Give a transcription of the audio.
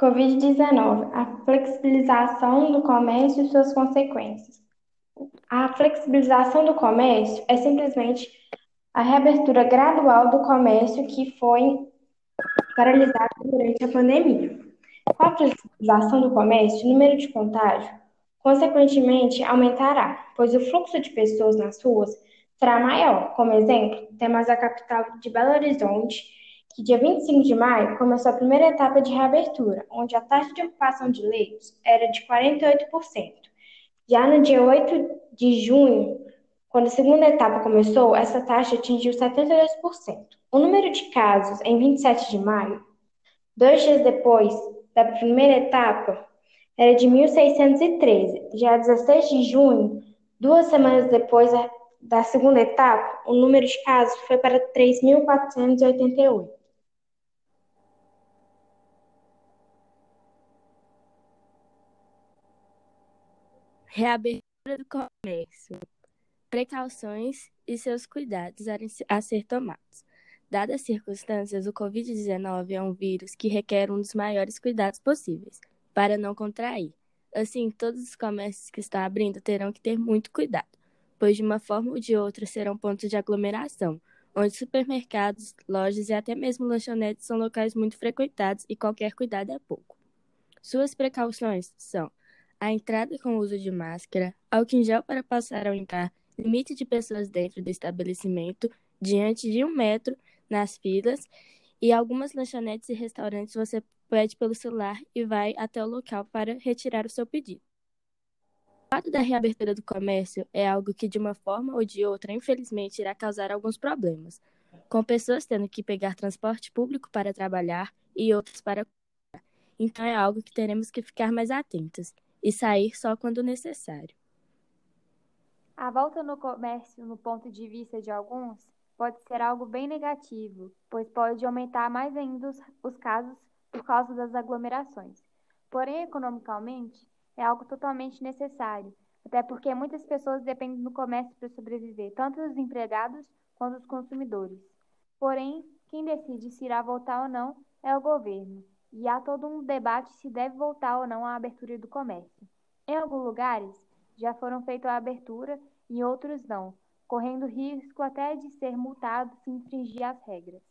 Covid-19, a flexibilização do comércio e suas consequências. A flexibilização do comércio é simplesmente a reabertura gradual do comércio que foi paralisado durante a pandemia. Com a flexibilização do comércio, o número de contágio, consequentemente, aumentará, pois o fluxo de pessoas nas ruas será maior. Como exemplo, temos a capital de Belo Horizonte, que dia 25 de maio começou a primeira etapa de reabertura, onde a taxa de ocupação de leitos era de 48%. Já no dia 8 de junho, quando a segunda etapa começou, essa taxa atingiu 72%. O número de casos em 27 de maio, dois dias depois da primeira etapa, era de 1.613. Já 16 de junho, duas semanas depois da segunda etapa, o número de casos foi para 3.488. Reabertura do comércio. Precauções e seus cuidados a ser tomados. Dadas as circunstâncias, o Covid-19 é um vírus que requer um dos maiores cuidados possíveis para não contrair. Assim, todos os comércios que estão abrindo terão que ter muito cuidado, pois de uma forma ou de outra serão pontos de aglomeração, onde supermercados, lojas e até mesmo lanchonetes são locais muito frequentados e qualquer cuidado é pouco. Suas precauções são a entrada com uso de máscara, álcool em gel para passar ao entrar, limite de pessoas dentro do estabelecimento, diante de um metro nas filas, e algumas lanchonetes e restaurantes você pede pelo celular e vai até o local para retirar o seu pedido. O fato da reabertura do comércio é algo que, de uma forma ou de outra, infelizmente, irá causar alguns problemas, com pessoas tendo que pegar transporte público para trabalhar e outras para então é algo que teremos que ficar mais atentos e sair só quando necessário. A volta no comércio, no ponto de vista de alguns, pode ser algo bem negativo, pois pode aumentar mais ainda os, os casos por causa das aglomerações. Porém, economicamente, é algo totalmente necessário, até porque muitas pessoas dependem do comércio para sobreviver, tanto os empregados quanto os consumidores. Porém, quem decide se irá voltar ou não é o governo, e há todo um debate se deve voltar ou não à abertura do comércio. Em alguns lugares, já foram feitas a abertura, em outros não, correndo risco até de ser multado se infringir as regras.